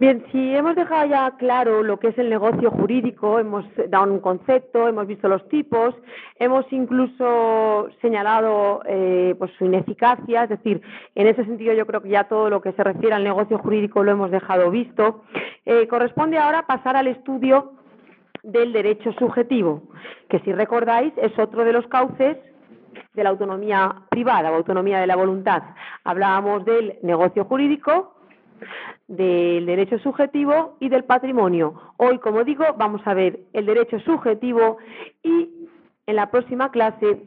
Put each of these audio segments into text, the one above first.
Bien, si hemos dejado ya claro lo que es el negocio jurídico, hemos dado un concepto, hemos visto los tipos, hemos incluso señalado eh, pues su ineficacia, es decir, en ese sentido yo creo que ya todo lo que se refiere al negocio jurídico lo hemos dejado visto. Eh, corresponde ahora pasar al estudio del derecho subjetivo, que si recordáis es otro de los cauces de la autonomía privada o autonomía de la voluntad. Hablábamos del negocio jurídico, del derecho subjetivo y del patrimonio. Hoy, como digo, vamos a ver el derecho subjetivo y en la próxima clase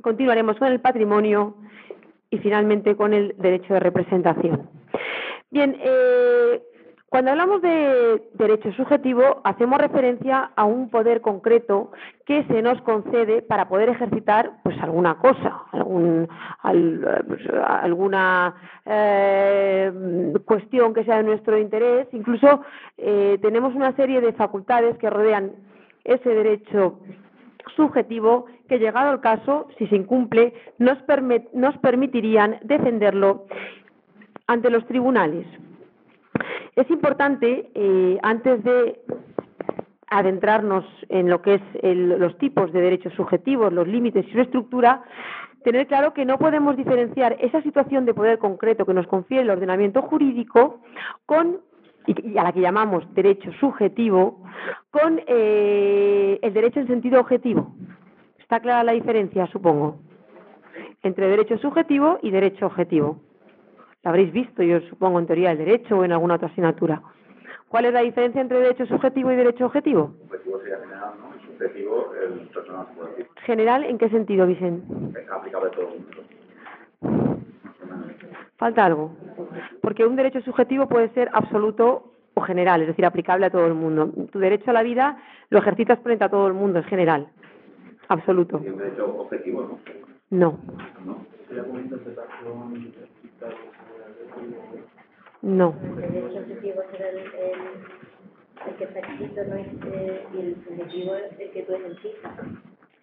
continuaremos con el patrimonio y finalmente con el derecho de representación. Bien, eh, cuando hablamos de derecho subjetivo, hacemos referencia a un poder concreto que se nos concede para poder ejercitar pues alguna cosa, pues, alguna eh, cuestión que sea de nuestro interés. Incluso eh, tenemos una serie de facultades que rodean ese derecho subjetivo que, llegado al caso, si se incumple, nos permitirían defenderlo ante los tribunales. Es importante, eh, antes de adentrarnos en lo que es los tipos de derechos subjetivos, los límites y su estructura, tener claro que no podemos diferenciar esa situación de poder concreto que nos confiere el ordenamiento jurídico con a la que llamamos derecho subjetivo, con eh, el derecho en sentido objetivo. ¿Está clara la diferencia, supongo, entre derecho subjetivo y derecho objetivo? La habréis visto, yo supongo, en teoría del derecho o en alguna otra asignatura. ¿Cuál es la diferencia entre derecho subjetivo y derecho objetivo? Objetivo sería general, ¿no? Y subjetivo, el personal ¿General en qué sentido, Vicente? Aplicable a todo el mundo. Falta algo. Porque un derecho subjetivo puede ser absoluto o general, es decir, aplicable a todo el mundo. Tu derecho a la vida lo ejercitas frente a todo el mundo, es general. Absoluto. ¿Y un derecho objetivo, no? No. ¿No? No. El derecho objetivo será el, el, que está escrito no es, eh, y el subjetivo es el que tú ejercitas.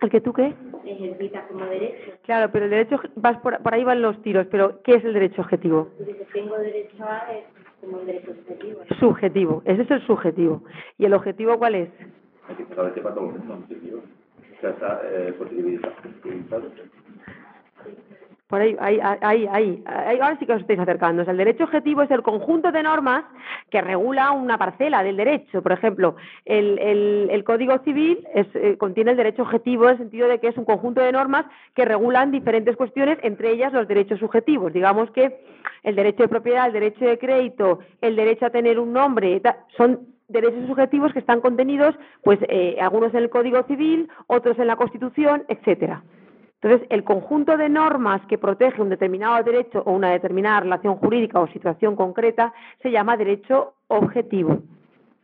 ¿El que tú qué? Ejercitas como derecho. Claro, pero el derecho, vas por, por ahí van los tiros, pero ¿qué es el derecho objetivo? Tú dices, tengo derecho a, es como el derecho subjetivo. Subjetivo, ese es el subjetivo. ¿Y el objetivo cuál es? El que que para todos los objetivos. O sea, está eh, posibilidad. Por ahí, ahí, ahí, ahí, ahora sí que os estáis acercando. el derecho objetivo es el conjunto de normas que regula una parcela del derecho. Por ejemplo, el, el, el Código Civil es, eh, contiene el derecho objetivo en el sentido de que es un conjunto de normas que regulan diferentes cuestiones, entre ellas los derechos subjetivos. Digamos que el derecho de propiedad, el derecho de crédito, el derecho a tener un nombre, son derechos subjetivos que están contenidos, pues, eh, algunos en el Código Civil, otros en la Constitución, etcétera. Entonces, el conjunto de normas que protege un determinado derecho o una determinada relación jurídica o situación concreta se llama derecho objetivo.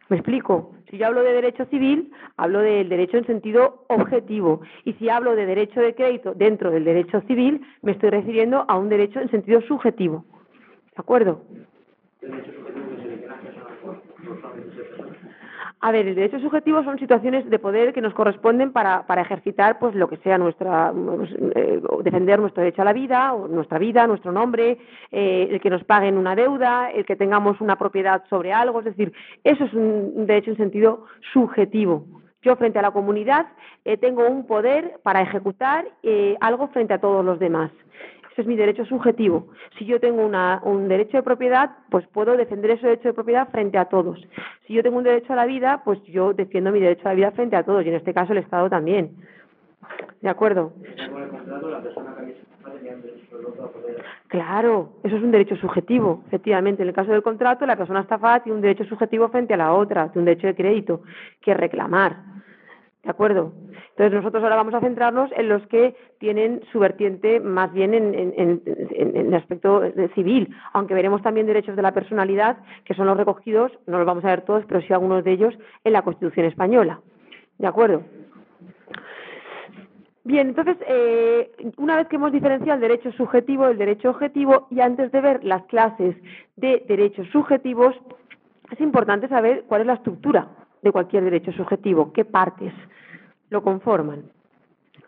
¿Me explico? Si yo hablo de derecho civil, hablo del derecho en sentido objetivo. Y si hablo de derecho de crédito dentro del derecho civil, me estoy refiriendo a un derecho en sentido subjetivo. ¿De acuerdo? A ver, el derecho subjetivo son situaciones de poder que nos corresponden para, para ejercitar pues lo que sea nuestra pues, eh, defender nuestro derecho a la vida, o nuestra vida, nuestro nombre, eh, el que nos paguen una deuda, el que tengamos una propiedad sobre algo, es decir, eso es un derecho en sentido subjetivo. Yo frente a la comunidad eh, tengo un poder para ejecutar algo frente a todos los demás. Ese es mi derecho subjetivo. Si yo tengo un derecho de propiedad, pues puedo defender ese derecho de propiedad frente a todos. Si yo tengo un derecho a la vida, pues yo defiendo mi derecho a la vida frente a todos, y en este caso el Estado también. ¿De acuerdo? Claro, eso es un derecho subjetivo, efectivamente. En el caso del contrato, la persona estafada tiene un derecho subjetivo frente a la otra, tiene un derecho de crédito que reclamar. ¿De acuerdo? Entonces nosotros ahora vamos a centrarnos en los que tienen su vertiente más bien en, el aspecto civil, aunque veremos también derechos de la personalidad, que son los recogidos, no los vamos a ver todos, pero sí algunos de ellos en la Constitución española. ¿De acuerdo? Bien, entonces, eh, una vez que hemos diferenciado el derecho subjetivo del derecho objetivo, y antes de ver las clases de derechos subjetivos, es importante saber cuál es la estructura de cualquier derecho subjetivo, qué partes lo conforman.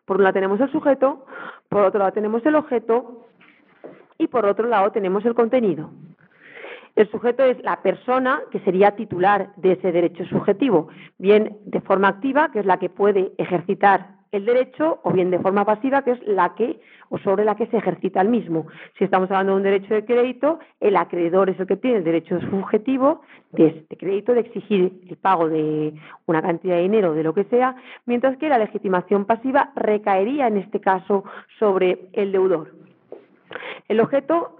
Por un lado tenemos el sujeto, por otro lado tenemos el objeto y por otro lado tenemos el contenido. El sujeto es la persona que sería titular de ese derecho subjetivo, bien de forma activa, que es la que puede ejercitar el derecho, o bien de forma pasiva, que es la que o sobre la que se ejercita el mismo. Si estamos hablando de un derecho de crédito, el acreedor es el que tiene el derecho subjetivo de este crédito, de exigir el pago de una cantidad de dinero, de lo que sea, mientras que la legitimación pasiva recaería en este caso sobre el deudor. El objeto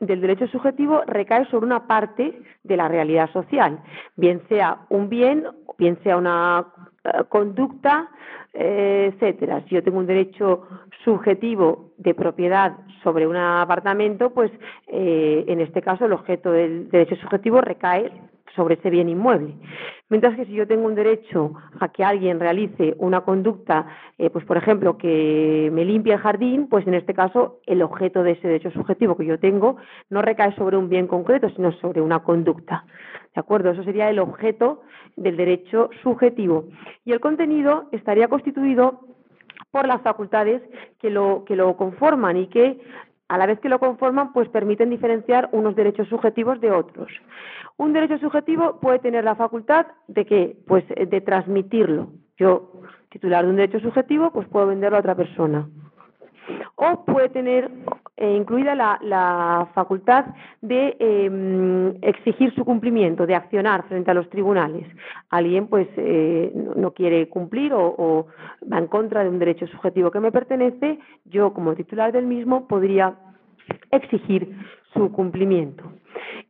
del derecho subjetivo recae sobre una parte de la realidad social, bien sea un bien, bien sea una eh, conducta, eh, etcétera. Si yo tengo un derecho subjetivo de propiedad sobre un apartamento, pues eh, en este caso el objeto del derecho subjetivo recae sobre ese bien inmueble. Mientras que si yo tengo un derecho a que alguien realice una conducta, pues por ejemplo, que me limpie el jardín, pues en este caso el objeto de ese derecho subjetivo que yo tengo no recae sobre un bien concreto, sino sobre una conducta. ¿De acuerdo? Eso sería el objeto del derecho subjetivo. Y el contenido estaría constituido por las facultades que lo, que lo conforman y que a la vez que lo conforman, pues permiten diferenciar unos derechos subjetivos de otros. Un derecho subjetivo puede tener la facultad de que, pues, de transmitirlo. Yo, titular de un derecho subjetivo, pues puedo venderlo a otra persona o puede tener eh, incluida la, facultad de em, exigir su cumplimiento, de accionar frente a los tribunales. Alguien pues eh, no, quiere cumplir o, va en contra de un derecho subjetivo que me pertenece, yo como titular del mismo podría exigir su cumplimiento.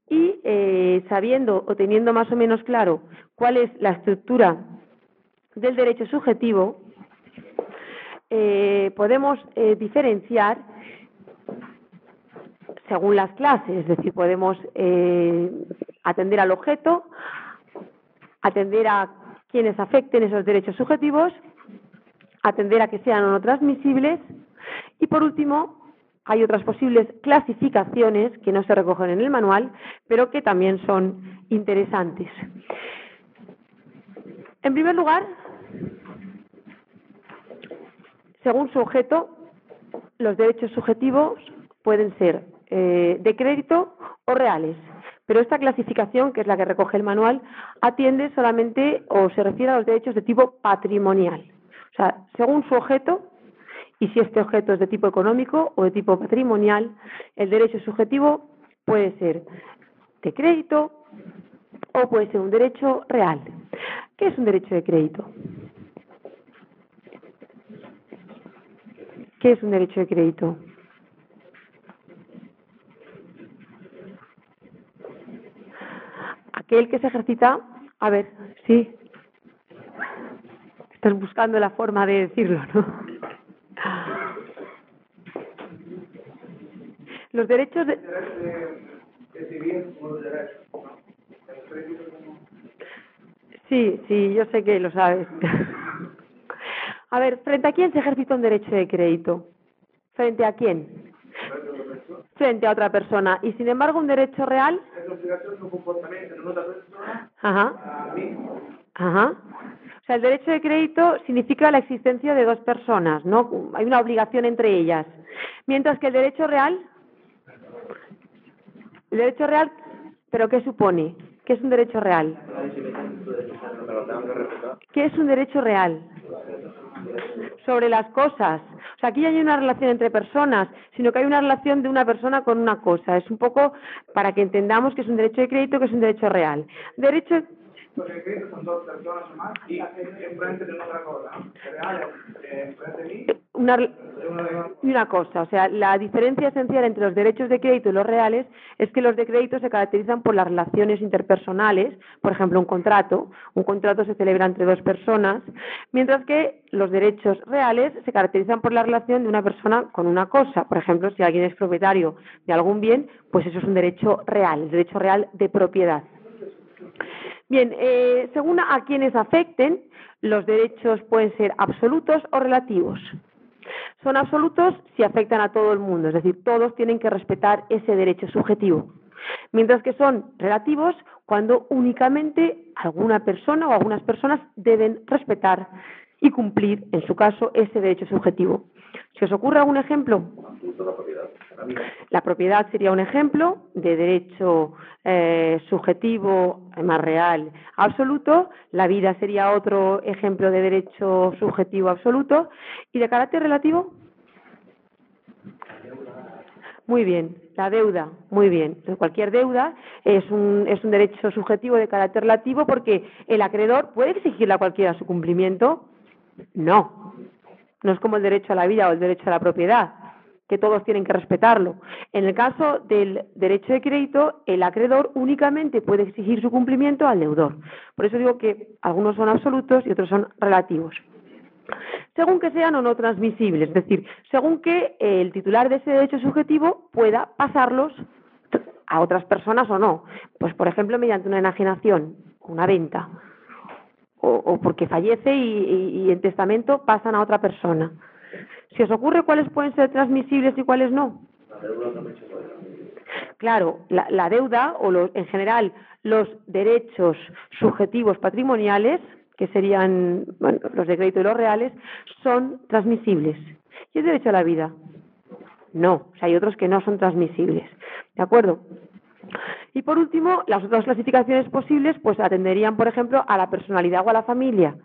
Y eh, sabiendo o teniendo más o menos claro cuál es la estructura del derecho subjetivo, eh, podemos diferenciar según las clases, es decir, podemos eh, atender al objeto, atender a quienes afecten esos derechos subjetivos, atender a que sean no transmisibles y, por último, hay otras posibles clasificaciones que no se recogen en el manual, pero que también son interesantes. En primer lugar, según su objeto, los derechos subjetivos pueden ser eh, de crédito o reales. Pero esta clasificación, que es la que recoge el manual, atiende solamente o se refiere a los derechos de tipo patrimonial. O sea, según su objeto, y si este objeto es de tipo económico o de tipo patrimonial, el derecho subjetivo puede ser de crédito o puede ser un derecho real. ¿Qué es un derecho de crédito? ¿Qué es un derecho de crédito? Aquel que se ejercita, a ver, sí. Estás buscando la forma de decirlo, ¿no? Los derechos de... Sí, sí, yo sé que lo sabes. A ver, ¿frente a quién se ejercita un derecho de crédito? ¿Frente a quién? Frente a otra persona. Y sin embargo, un derecho real. Ajá. Ajá. O sea, el derecho de crédito significa la existencia de dos personas, ¿no? Hay una obligación entre ellas. Mientras que el derecho real. El derecho real, ¿pero qué supone? ¿Qué es un derecho real? ¿Qué es un derecho real? Sobre las cosas. O sea, aquí ya hay una relación entre personas, sino que hay una relación de una persona con una cosa. Es un poco para que entendamos que es un derecho de crédito, que es un derecho real. Derecho una, y una cosa, o sea, la diferencia esencial entre los derechos de crédito y los reales es que los de crédito se caracterizan por las relaciones interpersonales, por ejemplo, un contrato. Un contrato se celebra entre dos personas, mientras que los derechos reales se caracterizan por la relación de una persona con una cosa. Por ejemplo, si alguien es propietario de algún bien, pues eso es un derecho real, el derecho real de propiedad. Bien, eh, según a quienes afecten, los derechos pueden ser absolutos o relativos. Son absolutos si afectan a todo el mundo, es decir, todos tienen que respetar ese derecho subjetivo. Mientras que son relativos cuando únicamente alguna persona o algunas personas deben respetar y cumplir, en su caso, ese derecho subjetivo. ¿Se os ocurre algún ejemplo? La propiedad. Sería un ejemplo de derecho eh, subjetivo más real absoluto, la vida sería otro ejemplo de derecho subjetivo absoluto y de carácter relativo. Muy bien, la deuda, muy bien. Cualquier deuda es un, es un derecho subjetivo de carácter relativo porque el acreedor puede exigirle a cualquiera su cumplimiento. No, no es como el derecho a la vida o el derecho a la propiedad, que todos tienen que respetarlo. En el caso del derecho de crédito, el acreedor únicamente puede exigir su cumplimiento al deudor. Por eso digo que algunos son absolutos y otros son relativos según que sean o no transmisibles, es decir, según que el titular de ese derecho subjetivo pueda pasarlos a otras personas o no. Pues, por ejemplo, mediante una enajenación, una venta, o, porque fallece y, y- en testamento pasan a otra persona. ¿Se os ocurre cuáles pueden ser transmisibles y cuáles no? Claro, la, la deuda o los, en general los derechos subjetivos patrimoniales, que serían los de crédito y los reales, son transmisibles. ¿Y el derecho a la vida? No, o sea, hay otros que no son transmisibles. ¿De acuerdo? Y por último, las otras clasificaciones posibles pues atenderían, por ejemplo, a la personalidad o a la familia.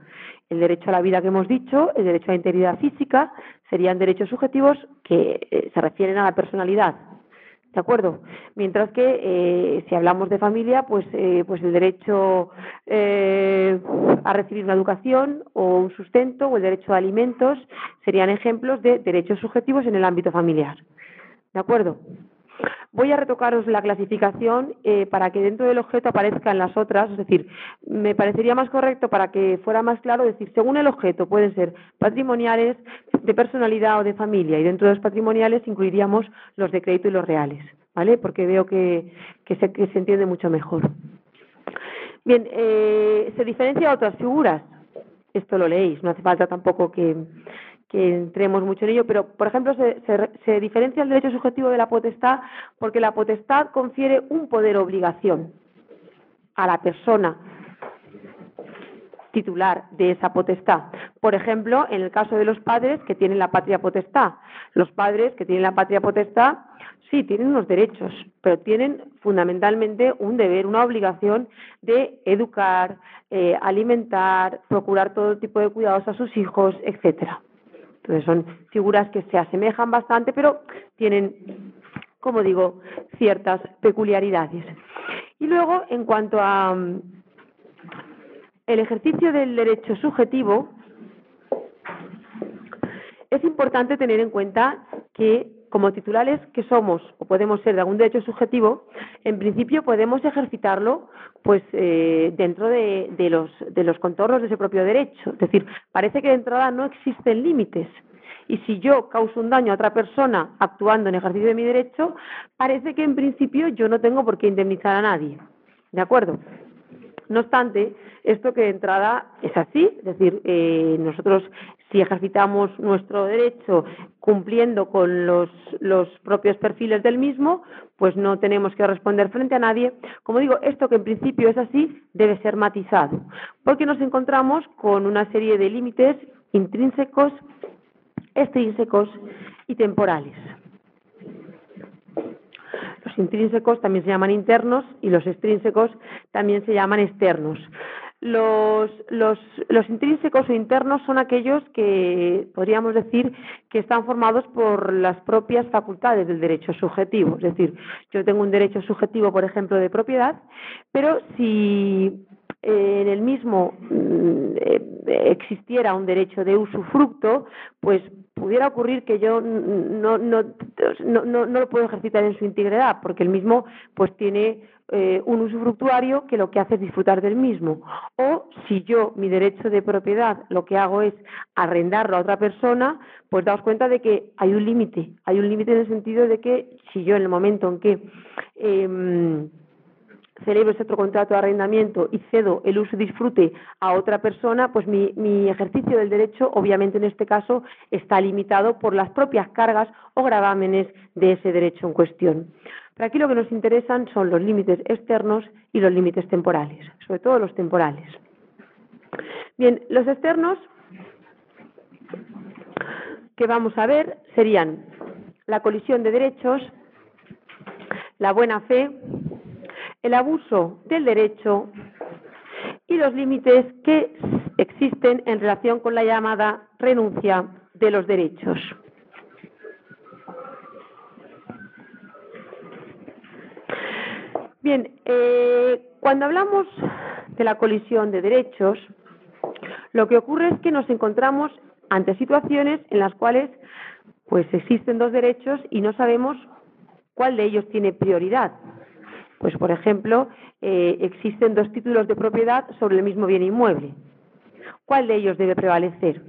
El derecho a la vida que hemos dicho, el derecho a la integridad física, serían derechos subjetivos que eh, se refieren a la personalidad. ¿De acuerdo? Mientras que eh, si hablamos de familia, pues, eh, pues el derecho a recibir una educación o un sustento o el derecho a alimentos serían ejemplos de derechos subjetivos en el ámbito familiar. ¿De acuerdo? Voy a retocaros la clasificación eh, para que dentro del objeto aparezcan las otras, es decir, me parecería más correcto para que fuera más claro decir, según el objeto pueden ser patrimoniales, de personalidad o de familia, y dentro de los patrimoniales incluiríamos los de crédito y los reales, ¿vale? Porque veo que, se, que se entiende mucho mejor. Bien, eh, se diferencia de otras figuras. Esto lo leéis, no hace falta tampoco que, que entremos mucho en ello, pero por ejemplo se, se, se diferencia el derecho subjetivo de la potestad porque la potestad confiere un poder obligación a la persona titular de esa potestad. Por ejemplo, en el caso de los padres que tienen la patria potestad. Los padres que tienen la patria potestad, sí, tienen unos derechos, pero tienen fundamentalmente un deber, una obligación de educar, eh, alimentar, procurar todo tipo de cuidados a sus hijos, etcétera. Son figuras que se asemejan bastante, pero tienen, como digo, ciertas peculiaridades. Y luego, en cuanto a mm, el ejercicio del derecho subjetivo, es importante tener en cuenta que como titulares que somos o podemos ser de algún derecho subjetivo, en principio podemos ejercitarlo pues eh, dentro de, los, de los contornos de ese propio derecho. Es decir, parece que de entrada no existen límites. Y si yo causo un daño a otra persona actuando en ejercicio de mi derecho, parece que en principio yo no tengo por qué indemnizar a nadie. ¿De acuerdo? No obstante, esto que de entrada es así, es decir, eh, nosotros si ejercitamos nuestro derecho cumpliendo con los, propios perfiles del mismo, pues no tenemos que responder frente a nadie. Como digo, esto que en principio es así debe ser matizado, porque nos encontramos con una serie de límites intrínsecos, extrínsecos y temporales. Los intrínsecos también se llaman internos y los extrínsecos también se llaman externos. Los, los, intrínsecos o internos son aquellos que podríamos decir que están formados por las propias facultades del derecho subjetivo. Es decir, yo tengo un derecho subjetivo, por ejemplo, de propiedad, pero si eh, en el mismo eh, existiera un derecho de usufructo, pues pudiera ocurrir que yo no, no, no, no, no lo puedo ejercitar en su integridad, porque el mismo pues tiene eh, un usufructuario que lo que hace es disfrutar del mismo. O si yo, mi derecho de propiedad, lo que hago es arrendarlo a otra persona, pues daos cuenta de que hay un límite. Hay un límite en el sentido de que si yo en el momento en que eh, celebro ese otro contrato de arrendamiento y cedo el uso y disfrute a otra persona, pues mi, mi, ejercicio del derecho, obviamente en este caso, está limitado por las propias cargas o gravámenes de ese derecho en cuestión. Pero aquí lo que nos interesan son los límites externos y los límites temporales, sobre todo los temporales. Bien, los externos que vamos a ver serían la colisión de derechos, la buena fe, el abuso del derecho y los límites que existen en relación con la llamada renuncia de los derechos. Bien, eh, cuando hablamos de la colisión de derechos, lo que ocurre es que nos encontramos ante situaciones en las cuales pues existen dos derechos y no sabemos cuál de ellos tiene prioridad. Pues, por ejemplo, eh, existen dos títulos de propiedad sobre el mismo bien inmueble. ¿Cuál de ellos debe prevalecer?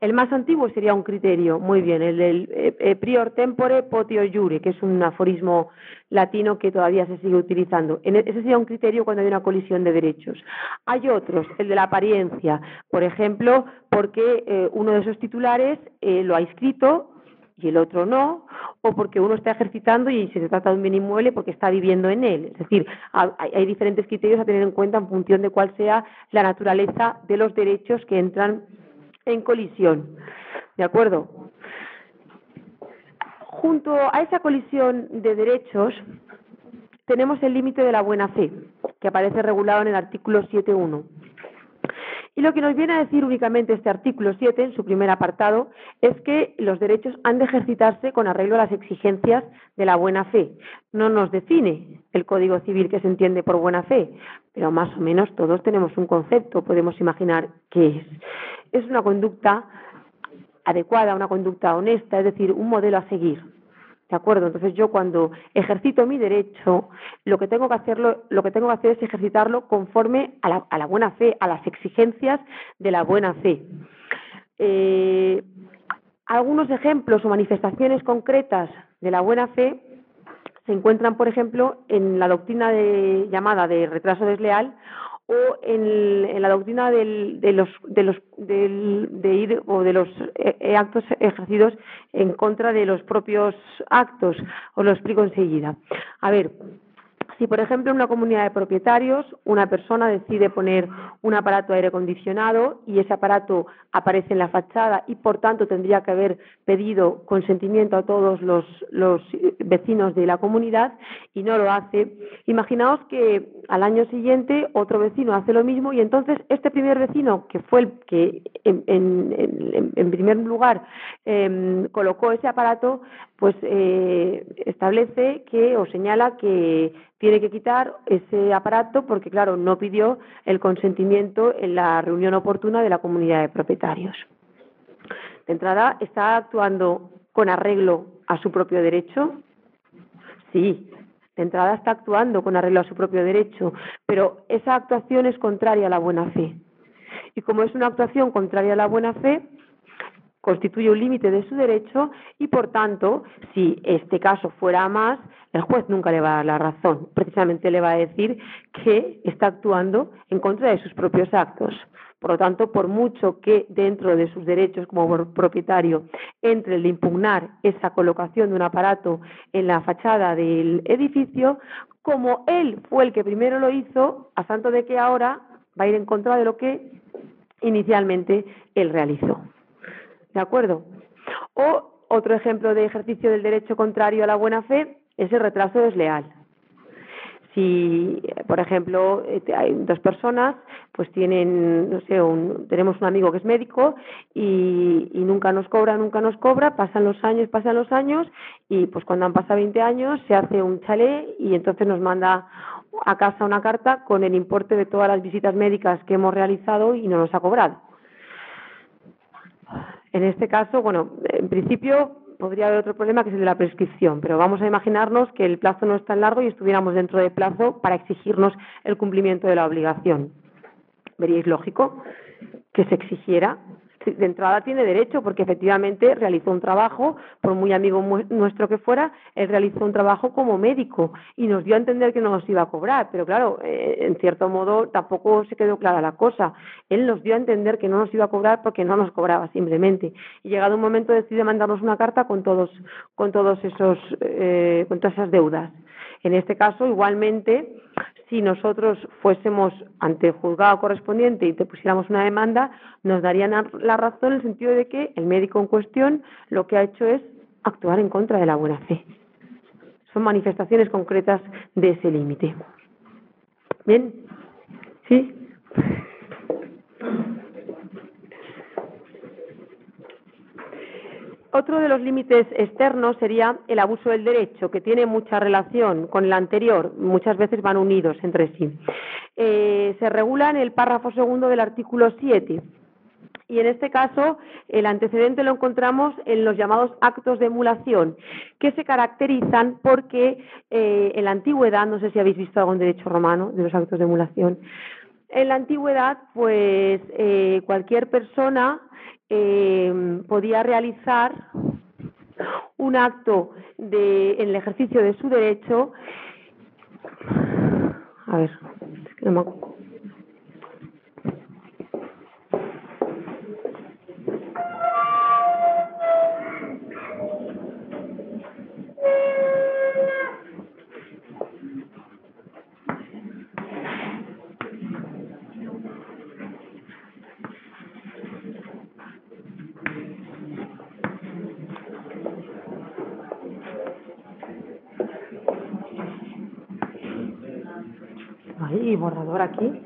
El más antiguo sería un criterio, muy bien, el del eh, eh, prior tempore potio jure, que es un aforismo latino que todavía se sigue utilizando. E, ese sería un criterio cuando hay una colisión de derechos. Hay otros, el de la apariencia, por ejemplo, porque uno de esos titulares lo ha inscrito y el otro no, o porque uno está ejercitando y se trata de un bien inmueble porque está viviendo en él. Es decir, hay, diferentes criterios a tener en cuenta en función de cuál sea la naturaleza de los derechos que entran en colisión. ¿De acuerdo? Junto a esa colisión de derechos tenemos el límite de la buena fe, que aparece regulado en el artículo 7.1. Y lo que nos viene a decir únicamente este artículo 7, en su primer apartado, es que los derechos han de ejercitarse con arreglo a las exigencias de la buena fe. No nos define el Código Civil que se entiende por buena fe, pero más o menos todos tenemos un concepto, podemos imaginar qué es. Es una conducta adecuada, una conducta honesta, es decir, un modelo a seguir. ¿De acuerdo? Entonces yo cuando ejercito mi derecho, lo que tengo que hacerlo, lo que tengo que hacer es ejercitarlo conforme a la, a la buena fe, a las exigencias de la buena fe. Eh, algunos ejemplos o manifestaciones concretas de la buena fe se encuentran, por ejemplo, en la doctrina de, llamada de retraso desleal o en, la doctrina de los de los de ir o de los eh, actos ejercidos en contra de los propios actos os lo explico enseguida. A ver si, por ejemplo, en una comunidad de propietarios una persona decide poner un aparato aire acondicionado y ese aparato aparece en la fachada y, por tanto, tendría que haber pedido consentimiento a todos los, vecinos de la comunidad y no lo hace, imaginaos que al año siguiente otro vecino hace lo mismo y entonces este primer vecino, que fue el que en, primer lugar em, colocó ese aparato, pues eh, establece que o señala que tiene que quitar ese aparato porque, claro, no pidió el consentimiento en la reunión oportuna de la comunidad de propietarios. De entrada, ¿está actuando con arreglo a su propio derecho? Sí, de entrada está actuando con arreglo a su propio derecho, pero esa actuación es contraria a la buena fe. Y como es una actuación contraria a la buena fe, constituye un límite de su derecho y, por tanto, si este caso fuera más, el juez nunca le va a dar la razón. Precisamente le va a decir que está actuando en contra de sus propios actos. Por lo tanto, por mucho que dentro de sus derechos como propietario entre el de impugnar esa colocación de un aparato en la fachada del edificio, como él fue el que primero lo hizo, a santo de que ahora va a ir en contra de lo que inicialmente él realizó. ¿De acuerdo? O otro ejemplo de ejercicio del derecho contrario a la buena fe es el retraso desleal. Si, por ejemplo, eh, hay dos personas, pues tienen, no sé, tenemos un amigo que es médico y, nunca nos cobra, nunca nos cobra, pasan los años, pasan los años y pues cuando han pasado 20 años se hace un chalet y entonces nos manda a casa una carta con el importe de todas las visitas médicas que hemos realizado y no nos ha cobrado. En este caso, bueno, en principio podría haber otro problema que es el de la prescripción, pero vamos a imaginarnos que el plazo no es tan largo y estuviéramos dentro de plazo para exigirnos el cumplimiento de la obligación. ¿Veríais lógico que se exigiera de entrada tiene derecho porque efectivamente realizó un trabajo, por muy amigo nuestro que fuera, él realizó un trabajo como médico y nos dio a entender que no nos iba a cobrar, pero claro, eh, en cierto modo tampoco se quedó clara la cosa. Él nos dio a entender que no nos iba a cobrar porque no nos cobraba simplemente. Y llegado un momento decide mandarnos una carta con todos, con todos esos, eh, con todas esas deudas. En este caso, igualmente, si nosotros fuésemos ante el juzgado correspondiente y te pusiéramos una demanda, nos darían la razón en el sentido de que el médico en cuestión lo que ha hecho es actuar en contra de la buena fe. Son manifestaciones concretas de ese límite. ¿Bien? ¿Sí? Otro de los límites externos sería el abuso del derecho, que tiene mucha relación con el anterior, muchas veces van unidos entre sí. Eh, se regula en el párrafo segundo del artículo 7. Y en este caso, el antecedente lo encontramos en los llamados actos de emulación, que se caracterizan porque eh, en la antigüedad, no sé si habéis visto algún derecho romano de los actos de emulación, en la antigüedad, pues eh, cualquier persona eh, podía realizar un acto de, en el ejercicio de su derecho. A ver, es que no me acuerdo. Borrador aquí.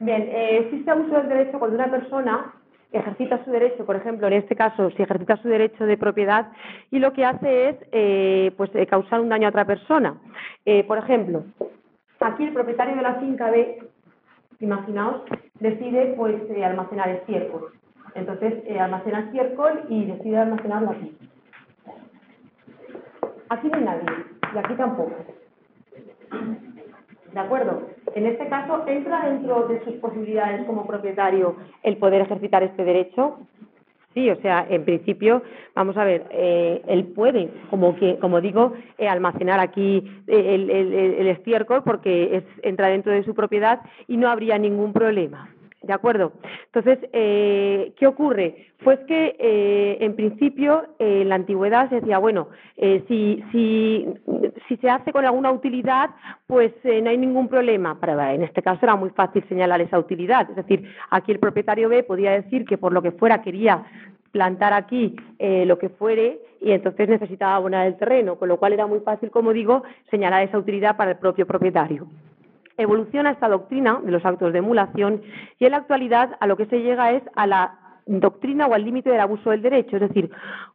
Bien, eh, existe abuso del derecho cuando una persona ejercita su derecho, por ejemplo, en este caso, si ejercita su derecho de propiedad y lo que hace es eh, pues, eh, causar un daño a otra persona. Eh, por ejemplo, aquí el propietario de la finca B, imaginaos, decide pues eh, almacenar estiércol. Entonces, eh, almacena estiércol y decide almacenarlo aquí. Aquí no hay nadie, y aquí tampoco. ¿De acuerdo? En este caso, ¿entra dentro de sus posibilidades como propietario el poder ejercitar este derecho? Sí, o sea, en principio, vamos a ver, eh, él puede, como que, como digo, eh, almacenar aquí eh, el, el- el- estiércol porque es, entra dentro de su propiedad y no habría ningún problema. ¿De acuerdo? Entonces, eh, ¿qué ocurre? Pues que eh, en principio en la antigüedad se decía, bueno, eh, si, si, si se hace con alguna utilidad, pues eh, no hay ningún problema. Pero en este caso era muy fácil señalar esa utilidad. Es decir, aquí el propietario B podía decir que por lo que fuera quería plantar aquí eh, lo que fuere y entonces necesitaba abonar el terreno, con lo cual era muy fácil, como digo, señalar esa utilidad para el propio propietario evoluciona esta doctrina de los actos de emulación y en la actualidad a lo que se llega es a la doctrina o al límite del abuso del derecho, es decir,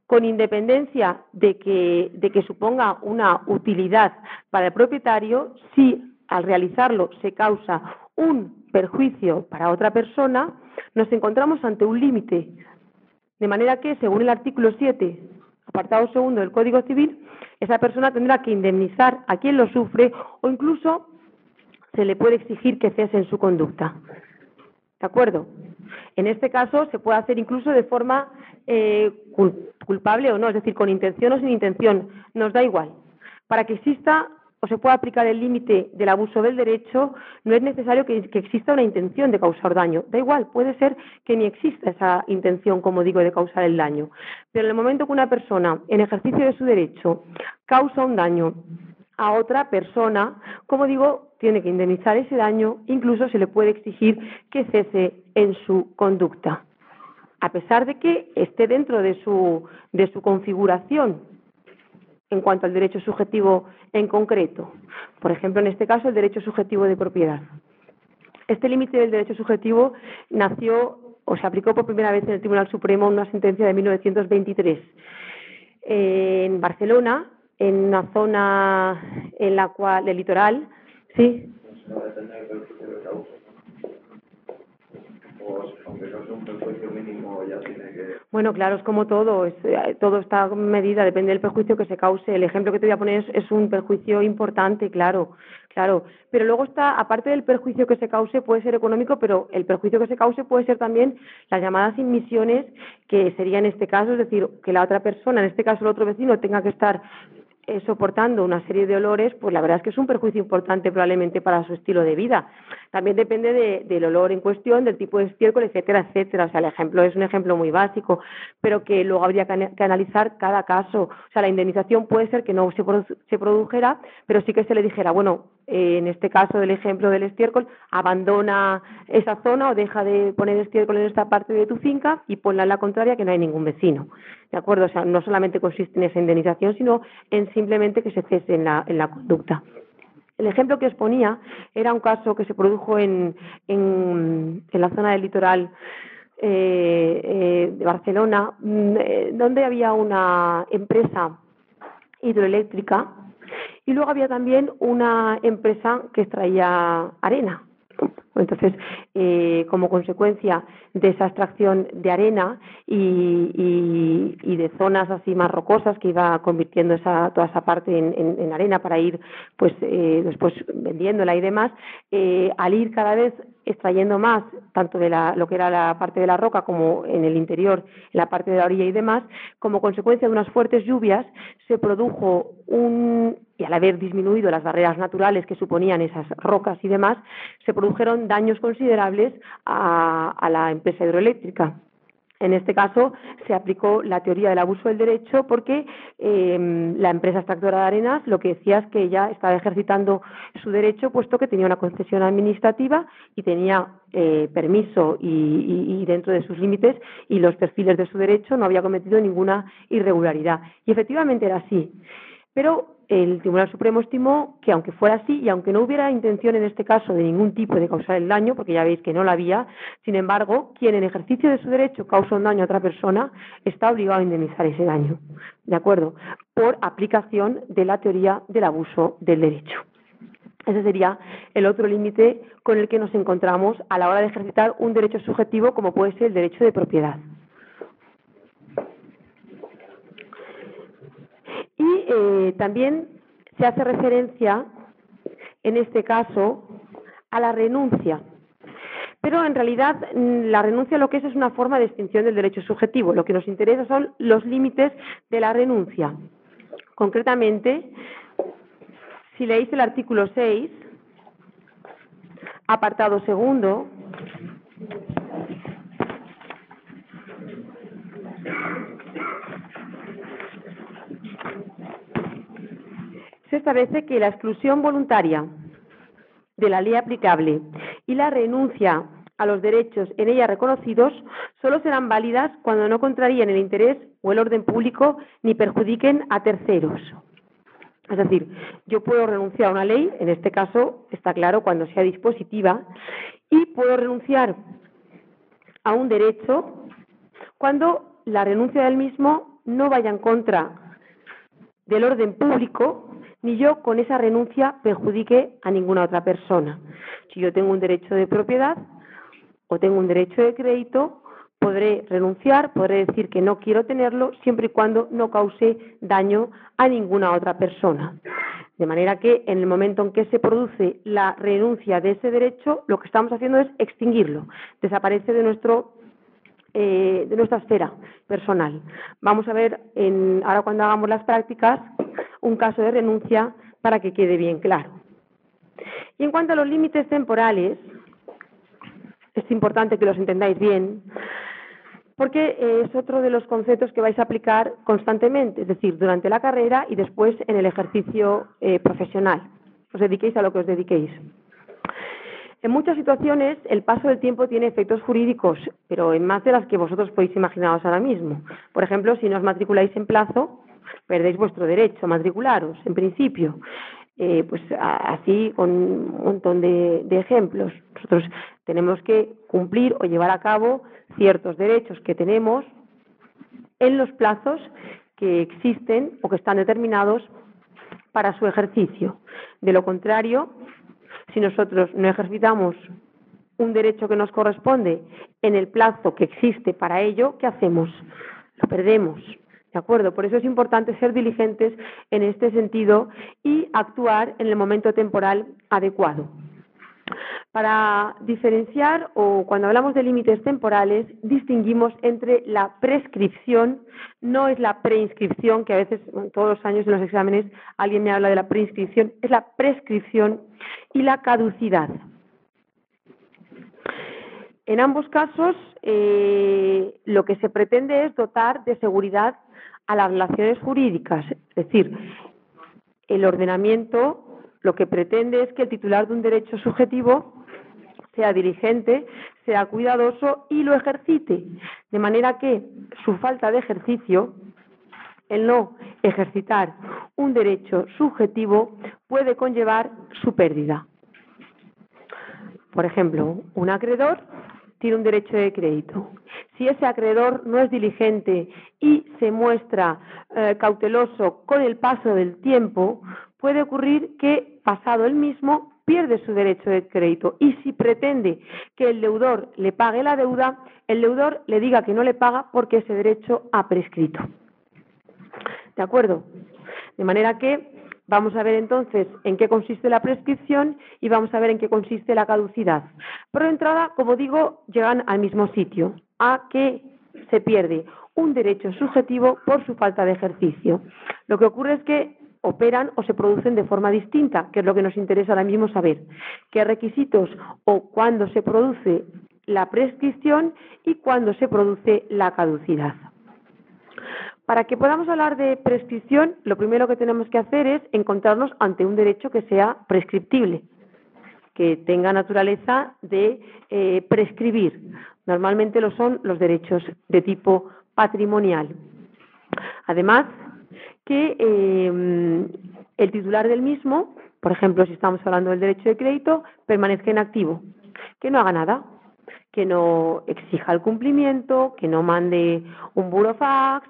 con independencia de que, de que suponga una utilidad para el propietario, si al realizarlo se causa un perjuicio para otra persona, nos encontramos ante un límite. De manera que, según el artículo 7, apartado segundo del Código Civil, esa persona tendrá que indemnizar a quien lo sufre o incluso se le puede exigir que cese en su conducta. ¿De acuerdo? En este caso se puede hacer incluso de forma eh, cul- culpable o no, es decir, con intención o sin intención, nos da igual. Para que exista o se pueda aplicar el límite del abuso del derecho, no es necesario que, que exista una intención de causar daño. Da igual, puede ser que ni exista esa intención, como digo, de causar el daño. Pero en el momento que una persona, en ejercicio de su derecho, causa un daño a otra persona, como digo, tiene que indemnizar ese daño, incluso se le puede exigir que cese en su conducta, a pesar de que esté dentro de su, de su configuración en cuanto al derecho subjetivo en concreto. Por ejemplo, en este caso, el derecho subjetivo de propiedad. Este límite del derecho subjetivo nació o se aplicó por primera vez en el Tribunal Supremo una sentencia de 1923 en Barcelona, en una zona en la cual, del litoral, sí. Bueno, claro, es como todo, es, eh, todo está medida, depende del perjuicio que se cause. El ejemplo que te voy a poner es, es un perjuicio importante, claro, claro. Pero luego está, aparte del perjuicio que se cause, puede ser económico, pero el perjuicio que se cause puede ser también las llamadas inmisiones, que sería en este caso, es decir, que la otra persona, en este caso el otro vecino, tenga que estar eh, soportando una serie de olores, pues la verdad es que es un perjuicio importante probablemente para su estilo de vida. También depende de, del olor en cuestión, del tipo de estiércol, etcétera, etcétera. O sea, el ejemplo es un ejemplo muy básico, pero que luego habría que, analizar cada caso. O sea, la indemnización puede ser que no se, se produjera, pero sí que se le dijera, bueno, eh, en este caso del ejemplo del estiércol, abandona esa zona o deja de poner estiércol en esta parte de tu finca y ponla en la contraria que no hay ningún vecino. ¿De acuerdo? O sea, no solamente consiste en esa indemnización, sino en simplemente que se cese en la, en la conducta. El ejemplo que os ponía era un caso que se produjo en, en, en la zona del litoral eh, eh, de Barcelona, mm, eh, donde había una empresa hidroeléctrica y luego había también una empresa que extraía arena. Entonces, eh, como consecuencia de esa extracción de arena y, y, de zonas así más rocosas que iba convirtiendo esa, toda esa parte en arena para ir pues eh, después vendiéndola y demás, eh, al ir cada vez extrayendo más, tanto de la, lo que era la parte de la roca como en el interior, en la parte de la orilla y demás, como consecuencia de unas fuertes lluvias, se produjo un, y al haber disminuido las barreras naturales que suponían esas rocas y demás, se produjeron daños considerables a, la empresa hidroeléctrica. En este caso se aplicó la teoría del abuso del derecho porque eh, la empresa extractora de arenas lo que decía es que ella estaba ejercitando su derecho puesto que tenía una concesión administrativa y tenía eh, permiso y, y, dentro de sus límites y los perfiles de su derecho no había cometido ninguna irregularidad. Y efectivamente era así. Pero el Tribunal Supremo estimó que, aunque fuera así y aunque no hubiera intención en este caso de ningún tipo de causar el daño, porque ya veis que no la había, sin embargo, quien en ejercicio de su derecho causa un daño a otra persona está obligado a indemnizar ese daño, ¿de acuerdo? Por aplicación de la teoría del abuso del derecho. Ese sería el otro límite con el que nos encontramos a la hora de ejercitar un derecho subjetivo como puede ser el derecho de propiedad. Y eh, también se hace referencia, en este caso, a la renuncia. Pero en realidad mm, la renuncia lo que es es una forma de extinción del derecho subjetivo. Lo que nos interesa son los límites de la renuncia. Concretamente, si leéis el artículo 6, apartado segundo, se establece que la exclusión voluntaria de la ley aplicable y la renuncia a los derechos en ella reconocidos solo serán válidas cuando no contrarían el interés o el orden público ni perjudiquen a terceros. Es decir, yo puedo renunciar a una ley, en este caso está claro cuando sea dispositiva, y puedo renunciar a un derecho cuando la renuncia del mismo no vaya en contra del orden público ni yo con esa renuncia perjudique a ninguna otra persona. Si yo tengo un derecho de propiedad o tengo un derecho de crédito, podré renunciar, podré decir que no quiero tenerlo siempre y cuando no cause daño a ninguna otra persona. De manera que en el momento en que se produce la renuncia de ese derecho, lo que estamos haciendo es extinguirlo, desaparece de nuestro eh, de nuestra esfera personal. Vamos a ver en, ahora cuando hagamos las prácticas un caso de renuncia para que quede bien claro. Y en cuanto a los límites temporales, es importante que los entendáis bien, porque es otro de los conceptos que vais a aplicar constantemente, es decir, durante la carrera y después en el ejercicio eh, profesional. Os dediquéis a lo que os dediquéis. En muchas situaciones el paso del tiempo tiene efectos jurídicos, pero en más de las que vosotros podéis imaginaros ahora mismo. Por ejemplo, si no os matriculáis en plazo, perdéis vuestro derecho a matricularos, en principio. Eh, pues así con un montón de ejemplos. Nosotros tenemos que cumplir o llevar a cabo ciertos derechos que tenemos en los plazos que existen o que están determinados para su ejercicio. De lo contrario, si nosotros no ejercitamos un derecho que nos corresponde en el plazo que existe para ello, ¿qué hacemos? Lo perdemos. ¿De acuerdo? Por eso es importante ser diligentes en este sentido y actuar en el momento temporal adecuado. Para diferenciar o cuando hablamos de límites temporales, distinguimos entre la prescripción, no es la preinscripción, que a veces todos los años en los exámenes alguien me habla de la preinscripción, es la prescripción y la caducidad. En ambos casos, eh, lo que se pretende es dotar de seguridad a las relaciones jurídicas, es decir, el ordenamiento lo que pretende es que el titular de un derecho subjetivo sea dirigente, sea cuidadoso y lo ejercite, de manera que su falta de ejercicio, el no ejercitar un derecho subjetivo, puede conllevar su pérdida. Por ejemplo, un acreedor tiene un derecho de crédito. Si ese acreedor no es diligente y se muestra eh, cauteloso con el paso del tiempo, puede ocurrir que, pasado el mismo, pierde su derecho de crédito. Y si pretende que el deudor le pague la deuda, el deudor le diga que no le paga porque ese derecho ha prescrito. ¿De acuerdo? De manera que vamos a ver entonces en qué consiste la prescripción y vamos a ver en qué consiste la caducidad. De entrada, como digo, llegan al mismo sitio, a que se pierde un derecho subjetivo por su falta de ejercicio. Lo que ocurre es que operan o se producen de forma distinta, que es lo que nos interesa ahora mismo saber. ¿Qué requisitos o cuándo se produce la prescripción y cuándo se produce la caducidad? Para que podamos hablar de prescripción, lo primero que tenemos que hacer es encontrarnos ante un derecho que sea prescriptible, que tenga naturaleza de eh, prescribir. Normalmente lo son los derechos de tipo patrimonial. Además, que eh, el titular del mismo, por ejemplo, si estamos hablando del derecho de crédito, permanezca inactivo, que no haga nada, que no exija el cumplimiento, que no mande un burofax,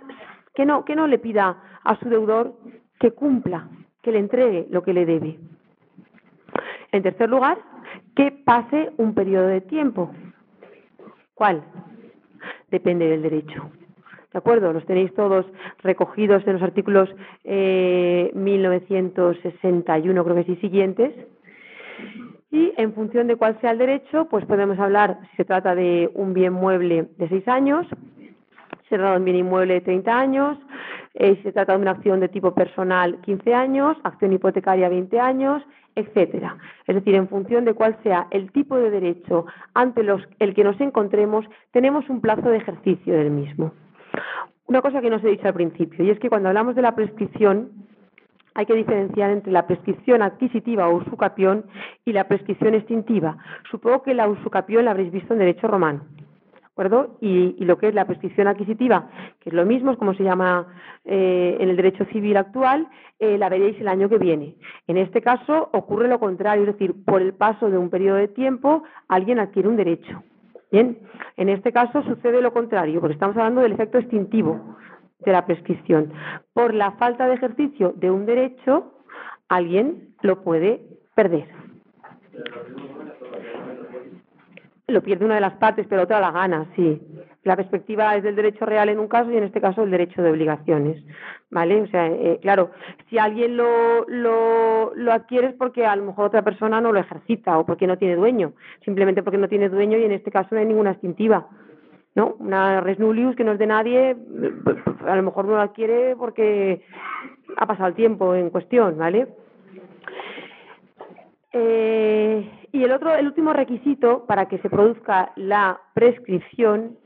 que no, que no le pida a su deudor que cumpla, que le entregue lo que le debe. En tercer lugar, que pase un periodo de tiempo. ¿Cuál? Depende del derecho. ¿De acuerdo? Los tenéis todos recogidos en los artículos eh, 1961, creo que sí, siguientes. Y en función de cuál sea el derecho, pues podemos hablar si se trata de un bien mueble de seis años, si se trata de un bien inmueble de 30 años, eh, si se trata de una acción de tipo personal 15 años, acción hipotecaria 20 años, etcétera. Es decir, en función de cuál sea el tipo de derecho ante los, el que nos encontremos, tenemos un plazo de ejercicio del mismo. Una cosa que no os he dicho al principio, y es que cuando hablamos de la prescripción, hay que diferenciar entre la prescripción adquisitiva o usucapión y la prescripción extintiva. Supongo que la usucapión la habréis visto en derecho romano. ¿De acuerdo? Y, lo que es la prescripción adquisitiva, que es lo mismo, es como se llama eh, en el derecho civil actual, eh, la veréis el año que viene. En este caso ocurre lo contrario, es decir, por el paso de un periodo de tiempo alguien adquiere un derecho. Bien, en este caso sucede lo contrario, porque estamos hablando del efecto extintivo de la prescripción. Por la falta de ejercicio de un derecho, alguien lo puede perder. Lo pierde una de las partes, pero otra la gana, sí. La perspectiva es del derecho real en un caso y en este caso el derecho de obligaciones. ¿Vale? O sea, eh, claro, si alguien lo, lo, lo adquiere es porque a lo mejor otra persona no lo ejercita o porque no tiene dueño. Simplemente porque no tiene dueño y en este caso no hay ninguna extintiva. ¿no? Una res nullius que no es de nadie, a lo mejor no lo adquiere porque ha pasado el tiempo en cuestión, ¿vale? Eh, y el otro, el último requisito para que se produzca la prescripción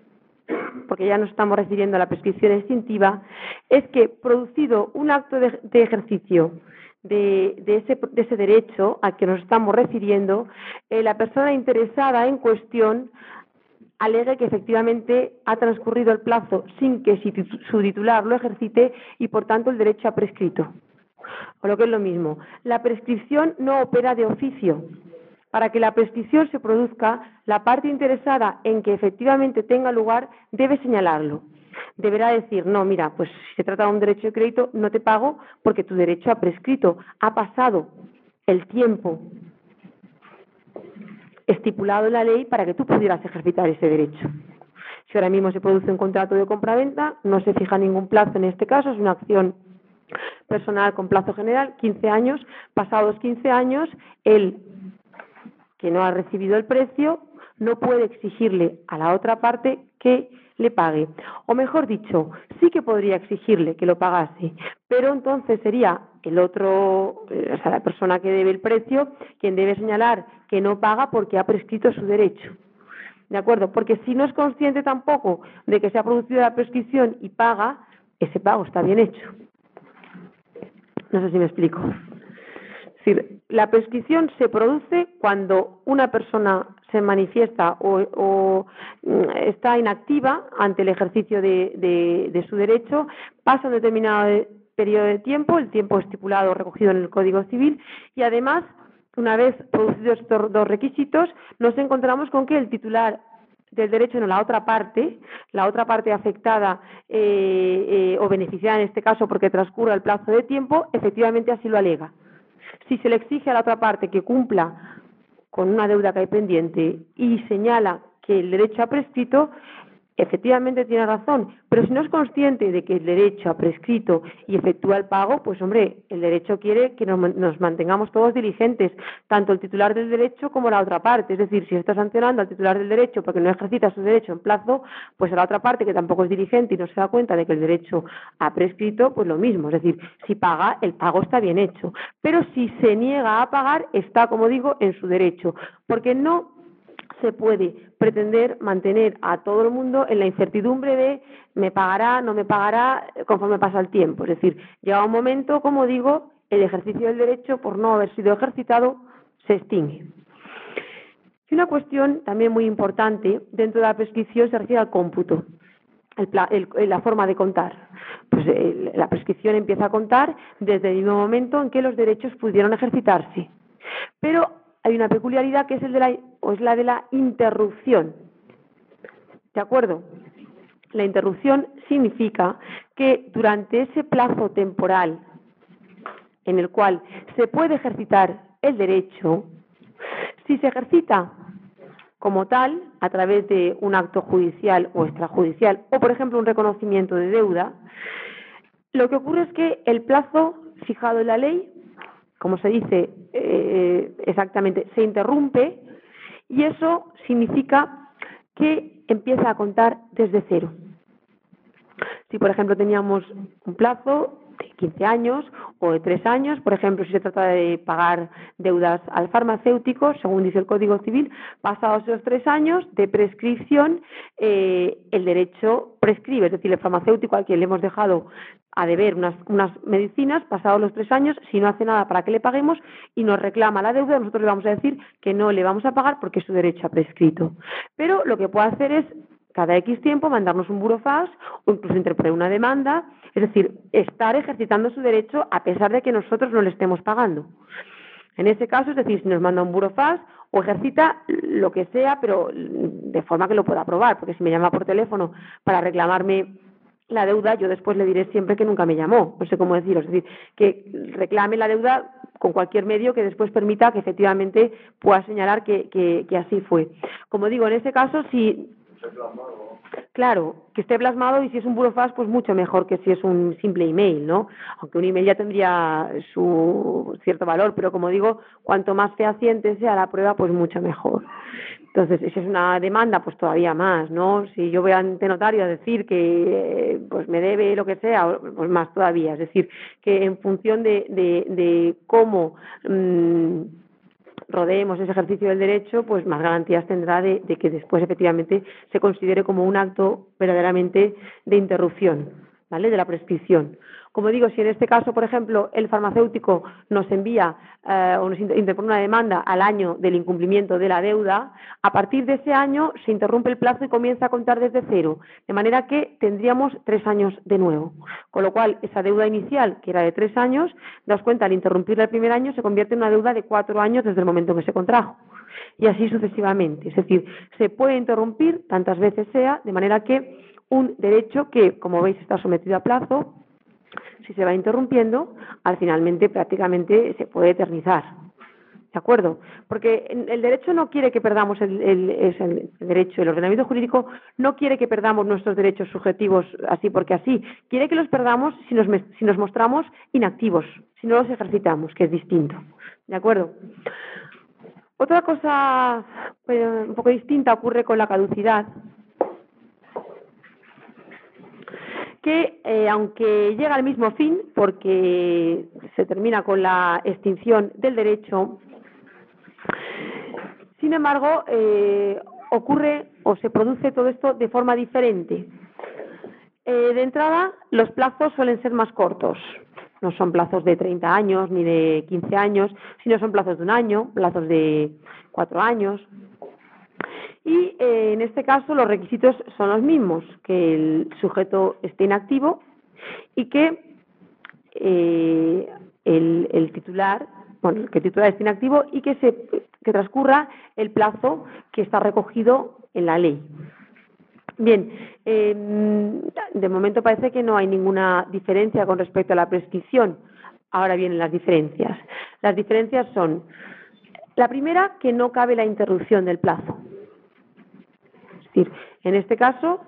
porque ya nos estamos refiriendo a la prescripción extintiva, es que producido un acto de, ejercicio de, ese, derecho al que nos estamos refiriendo, eh, la persona interesada en cuestión alegue que efectivamente ha transcurrido el plazo sin que su titular lo ejercite y por tanto el derecho ha prescrito. O lo que es lo mismo, la prescripción no opera de oficio, para que la prescripción se produzca, la parte interesada en que efectivamente tenga lugar debe señalarlo. Deberá decir, no, mira, pues si se trata de un derecho de crédito, no te pago porque tu derecho ha prescrito, ha pasado el tiempo estipulado en la ley para que tú pudieras ejercitar ese derecho. Si ahora mismo se produce un contrato de compraventa, no se fija ningún plazo en este caso, es una acción personal con plazo general, 15 años. Pasados 15 años, el que no ha recibido el precio no puede exigirle a la otra parte que le pague. O mejor dicho, sí que podría exigirle que lo pagase, pero entonces sería el otro, eh, o sea, la persona que debe el precio, quien debe señalar que no paga porque ha prescrito su derecho. ¿De acuerdo? Porque si no es consciente tampoco de que se ha producido la prescripción y paga, ese pago está bien hecho. No sé si me explico. Decir, la prescripción se produce cuando una persona se manifiesta o, mm, está inactiva ante el ejercicio de, su derecho, pasa un determinado periodo de tiempo, el tiempo estipulado recogido en el Código Civil, y además, una vez producidos estos dos requisitos, nos encontramos con que el titular del derecho, no la otra parte, la otra parte afectada eh, eh, o beneficiada en este caso porque transcurra el plazo de tiempo, efectivamente así lo alega. Si se le exige a la otra parte que cumpla con una deuda que hay pendiente y señala que el derecho ha prescrito, efectivamente tiene razón, pero si no es consciente de que el derecho ha prescrito y efectúa el pago, pues hombre, el derecho quiere que nos, mantengamos todos diligentes, tanto el titular del derecho como la otra parte. Es decir, si está sancionando al titular del derecho porque no ejercita su derecho en plazo, pues a la otra parte que tampoco es diligente y no se da cuenta de que el derecho ha prescrito, pues lo mismo. Es decir, si paga, el pago está bien hecho. Pero si se niega a pagar, está, como digo, en su derecho, porque no se puede pretender mantener a todo el mundo en la incertidumbre de me pagará, no me pagará conforme pasa el tiempo. Es decir, llega un momento, como digo, el ejercicio del derecho, por no haber sido ejercitado, se extingue. Y una cuestión también muy importante dentro de la prescripción se refiere al cómputo, la forma de contar. Pues la prescripción empieza a contar desde el mismo momento en que los derechos pudieron ejercitarse. Pero hay una peculiaridad que es, el de la, o es la de la interrupción. ¿De acuerdo? La interrupción significa que durante ese plazo temporal en el cual se puede ejercitar el derecho, si se ejercita como tal, a través de un acto judicial o extrajudicial, o por ejemplo un reconocimiento de deuda, lo que ocurre es que el plazo fijado en la ley como se dice eh, exactamente, se interrumpe y eso significa que empieza a contar desde cero. Si, por ejemplo, teníamos un plazo de 15 años o de 3 años, por ejemplo, si se trata de pagar deudas al farmacéutico, según dice el Código Civil, pasados esos 3 años de prescripción, eh, el derecho prescribe, es decir, el farmacéutico al que le hemos dejado a deber unas, unas medicinas, pasados los tres años, si no hace nada para que le paguemos y nos reclama la deuda, nosotros le vamos a decir que no le vamos a pagar porque su derecho ha prescrito. Pero lo que puede hacer es cada X tiempo mandarnos un burofax o incluso interponer una demanda, es decir, estar ejercitando su derecho a pesar de que nosotros no le estemos pagando. En ese caso, es decir, si nos manda un burofax o ejercita lo que sea, pero de forma que lo pueda aprobar, porque si me llama por teléfono para reclamarme la deuda, yo después le diré siempre que nunca me llamó, no sé cómo decirlo, es decir, que reclame la deuda con cualquier medio que después permita que efectivamente pueda señalar que, que, así fue. Como digo, en ese caso, si Claro, que esté plasmado y si es un burofax, pues mucho mejor que si es un simple email, ¿no? Aunque un email ya tendría su cierto valor, pero como digo, cuanto más fehaciente sea la prueba, pues mucho mejor. Entonces, si es una demanda, pues todavía más, ¿no? Si yo voy ante notario a decir que pues me debe lo que sea, pues más todavía. Es decir, que en función de, de, cómo mm, rodeemos ese ejercicio del derecho, pues más garantías tendrá de, de que después efectivamente se considere como un acto verdaderamente de interrupción, ¿vale? De la prescripción. Como digo, si en este caso, por ejemplo, el farmacéutico nos envía eh, o nos interpone una demanda al año del incumplimiento de la deuda, a partir de ese año se interrumpe el plazo y comienza a contar desde cero, de manera que tendríamos tres años de nuevo. Con lo cual, esa deuda inicial, que era de tres años, das cuenta, al interrumpirla el primer año, se convierte en una deuda de cuatro años desde el momento en que se contrajo y así sucesivamente. Es decir, se puede interrumpir tantas veces sea, de manera que un derecho que, como veis, está sometido a plazo, si se va interrumpiendo, al finalmente prácticamente se puede eternizar. ¿De acuerdo? Porque el derecho no quiere que perdamos el, el, derecho, el ordenamiento jurídico no quiere que perdamos nuestros derechos subjetivos así porque así. Quiere que los perdamos si nos, si nos mostramos inactivos, si no los ejercitamos, que es distinto. ¿De acuerdo? Otra cosa pues, un poco distinta ocurre con la caducidad, que eh, aunque llega al mismo fin, porque se termina con la extinción del derecho, sin embargo, eh, ocurre o se produce todo esto de forma diferente. Eh, de entrada, los plazos suelen ser más cortos. No son plazos de 30 años ni de 15 años, sino son plazos de un año, plazos de cuatro años. Y eh, en este caso los requisitos son los mismos, que el sujeto esté inactivo y que eh, el, titular, bueno, que el titular esté inactivo y que se que transcurra el plazo que está recogido en la ley. Bien, eh, de momento parece que no hay ninguna diferencia con respecto a la prescripción. Ahora vienen las diferencias. Las diferencias son, la primera, que no cabe la interrupción del plazo. Decir, en este caso,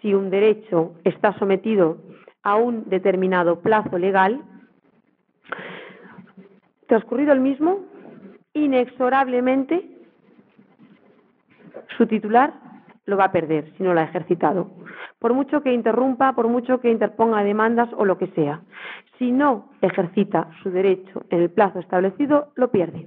si un derecho está sometido a un determinado plazo legal, transcurrido el mismo, inexorablemente su titular lo va a perder si no lo ha ejercitado. Por mucho que interrumpa, por mucho que interponga demandas o lo que sea. Si no ejercita su derecho en el plazo establecido, lo pierde.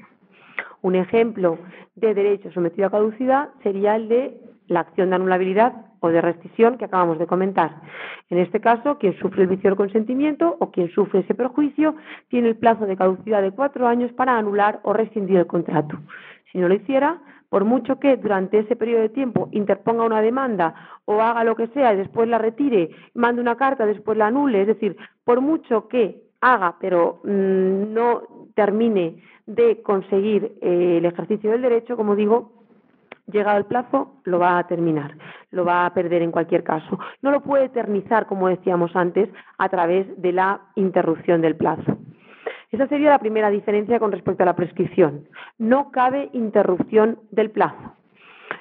Un ejemplo de derecho sometido a caducidad sería el de la acción de anulabilidad o de rescisión que acabamos de comentar. En este caso, quien sufre el vicio del consentimiento o quien sufre ese perjuicio tiene el plazo de caducidad de cuatro años para anular o rescindir el contrato. Si no lo hiciera, por mucho que durante ese periodo de tiempo interponga una demanda o haga lo que sea y después la retire, mande una carta, después la anule, es decir, por mucho que haga, pero mmm, no termine de conseguir eh, el ejercicio del derecho, como digo, llegado el plazo, lo va a terminar, lo va a perder en cualquier caso. No lo puede eternizar, como decíamos antes, a través de la interrupción del plazo. Esa sería la primera diferencia con respecto a la prescripción. No cabe interrupción del plazo.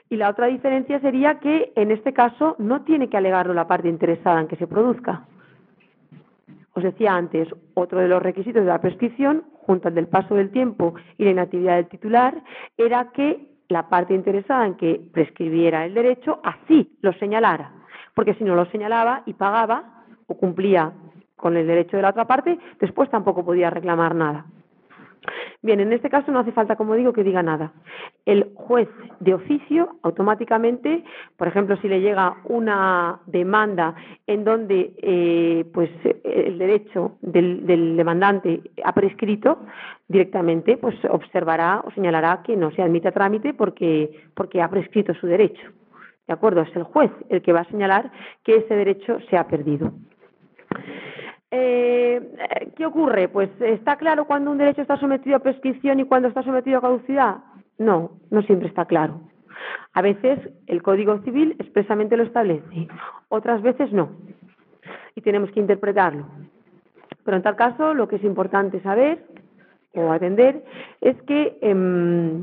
Y la otra diferencia sería que en este caso no tiene que alegarlo la parte interesada en que se produzca. Os decía antes, otro de los requisitos de la prescripción, junto al del paso del tiempo y la inactividad del titular, era que la parte interesada en que prescribiera el derecho así lo señalara, porque si no lo señalaba y pagaba o cumplía con el derecho de la otra parte, después tampoco podía reclamar nada. Bien, en este caso no hace falta, como digo, que diga nada. El juez de oficio automáticamente, por ejemplo, si le llega una demanda en donde eh, pues el derecho del, demandante ha prescrito, directamente pues observará o señalará que no se admite a trámite porque, porque ha prescrito su derecho. ¿De acuerdo? Es el juez el que va a señalar que ese derecho se ha perdido. Eh, ¿Qué ocurre? Pues está claro cuando un derecho está sometido a prescripción y cuando está sometido a caducidad. No, no siempre está claro. A veces el Código Civil expresamente lo establece, otras veces no. Y tenemos que interpretarlo. Pero en tal caso, lo que es importante saber o atender es que eh,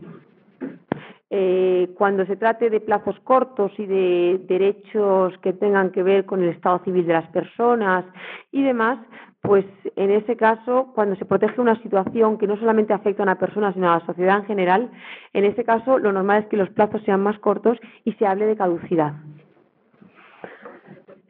eh, cuando se trate de plazos cortos y de derechos que tengan que ver con el estado civil de las personas y demás, pues en ese caso, cuando se protege una situación que no solamente afecta a una persona, sino a la sociedad en general, en ese caso lo normal es que los plazos sean más cortos y se hable de caducidad.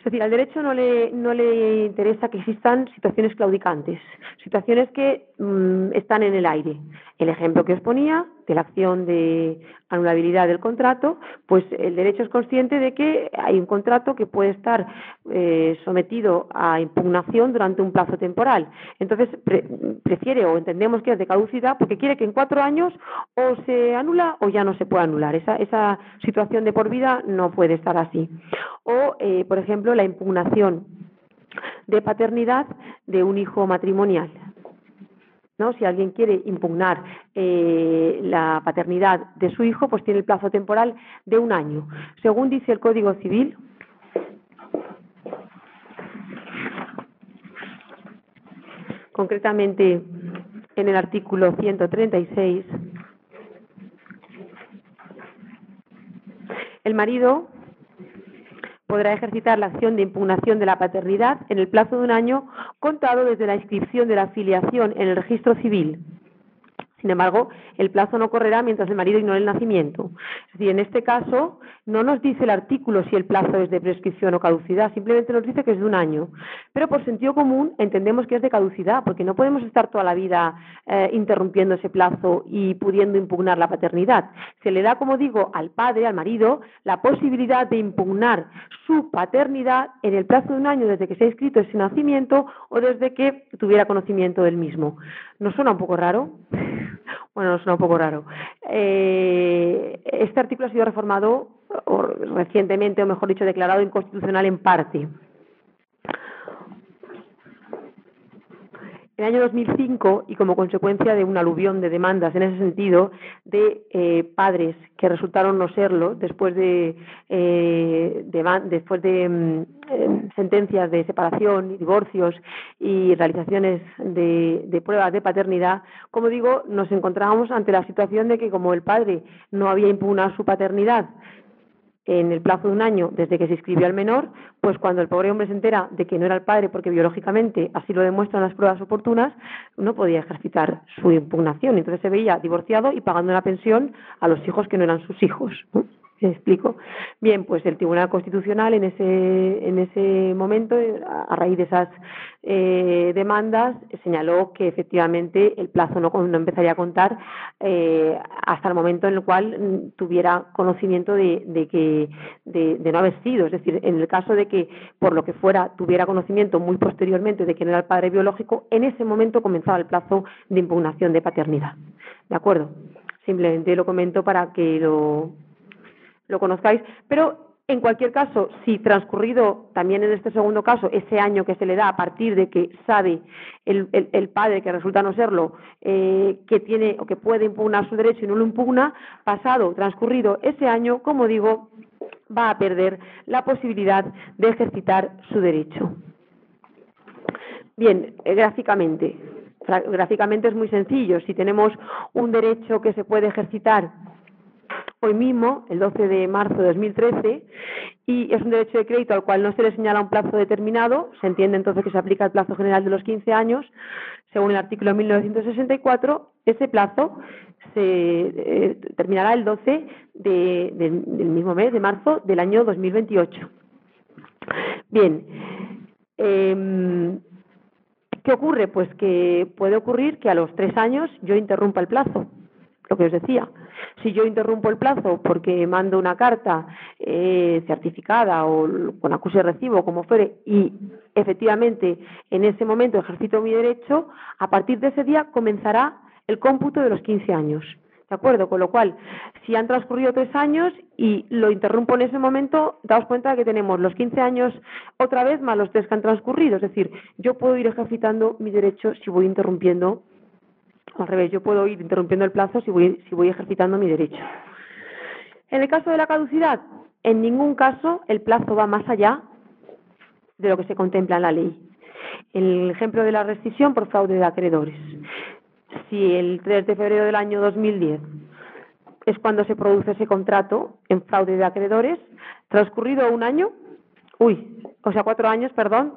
Es decir, al derecho no le, no le interesa que existan situaciones claudicantes, situaciones que mmm, están en el aire. El ejemplo que os ponía de la acción de anulabilidad del contrato, pues el derecho es consciente de que hay un contrato que puede estar eh, sometido a impugnación durante un plazo temporal. Entonces, pre prefiere o entendemos que es de caducidad porque quiere que en cuatro años o se anula o ya no se puede anular. Esa, esa situación de por vida no puede estar así. O, eh, por ejemplo, la impugnación de paternidad de un hijo matrimonial. ¿No? Si alguien quiere impugnar eh, la paternidad de su hijo, pues tiene el plazo temporal de un año. Según dice el Código Civil, concretamente en el artículo 136, el marido podrá ejercitar la acción de impugnación de la paternidad en el plazo de un año contado desde la inscripción de la afiliación en el registro civil, Sin embargo, el plazo no correrá mientras el marido ignore el nacimiento. Es decir, en este caso, no nos dice el artículo si el plazo es de prescripción o caducidad, simplemente nos dice que es de un año. Pero por sentido común entendemos que es de caducidad, porque no podemos estar toda la vida eh, interrumpiendo ese plazo y pudiendo impugnar la paternidad. Se le da, como digo, al padre, al marido, la posibilidad de impugnar su paternidad en el plazo de un año desde que se ha inscrito ese nacimiento o desde que tuviera conocimiento del mismo. ¿No suena un poco raro? Bueno, suena un poco raro. Eh, este artículo ha sido reformado o, recientemente, o mejor dicho, declarado inconstitucional en parte. En el año 2005, y como consecuencia de un aluvión de demandas en ese sentido, de eh, padres que resultaron no serlo después de, eh, después de mm, eh, sentencias de separación y divorcios y realizaciones de, de pruebas de paternidad, como digo, nos encontrábamos ante la situación de que como el padre no había impugnado su paternidad en el plazo de un año desde que se inscribió al menor, pues cuando el pobre hombre se entera de que no era el padre, porque biológicamente así lo demuestran las pruebas oportunas, no podía ejercitar su impugnación. Entonces se veía divorciado y pagando una pensión a los hijos que no eran sus hijos. ¿Me explico? Bien, pues el Tribunal Constitucional en ese, en ese momento, a raíz de esas eh, demandas, señaló que efectivamente el plazo no, no empezaría a contar eh, hasta el momento en el cual mm, tuviera conocimiento de, de que de, de, no haber sido. Es decir, en el caso de que, por lo que fuera, tuviera conocimiento muy posteriormente de quién era el padre biológico, en ese momento comenzaba el plazo de impugnación de paternidad. ¿De acuerdo? Simplemente lo comento para que lo lo conozcáis, pero en cualquier caso, si transcurrido también en este segundo caso ese año que se le da a partir de que sabe el, padre que resulta no serlo eh, que tiene o que puede impugnar su derecho y no lo impugna, pasado, transcurrido ese año, como digo, va a perder la posibilidad de ejercitar su derecho. Bien, eh, gráficamente. Gráficamente es muy sencillo. Si tenemos un derecho que se puede ejercitar hoy mismo, el 12 de marzo de 2013, y es un derecho de crédito al cual no se le señala un plazo determinado, se entiende entonces que se aplica el plazo general de los 15 años, según el artículo 1964, ese plazo se eh, terminará el 12 del mismo mes de marzo del año 2028. Bien, em, ¿qué ocurre? Pues que puede ocurrir que a los tres años yo interrumpa el plazo, lo que os decía si yo interrumpo el plazo porque mando una carta eh, certificada o con acuse de recibo, como fuere, y efectivamente en ese momento ejercito mi derecho, a partir de ese día comenzará el cómputo de los 15 años. ¿De acuerdo? Con lo cual, si han transcurrido tres años y lo interrumpo en ese momento, daos cuenta de que tenemos los 15 años otra vez más los tres que han transcurrido. Es decir, yo puedo ir ejercitando mi derecho si voy interrumpiendo al revés, yo puedo ir interrumpiendo el plazo si voy, si voy ejercitando mi derecho. En el caso de la caducidad, en ningún caso el plazo va más allá de lo que se contempla en la ley. El ejemplo de la rescisión por fraude de acreedores. Si el 3 de febrero del año 2010 es cuando se produce ese contrato en fraude de acreedores, transcurrido un año, uy, o sea, cuatro años, perdón,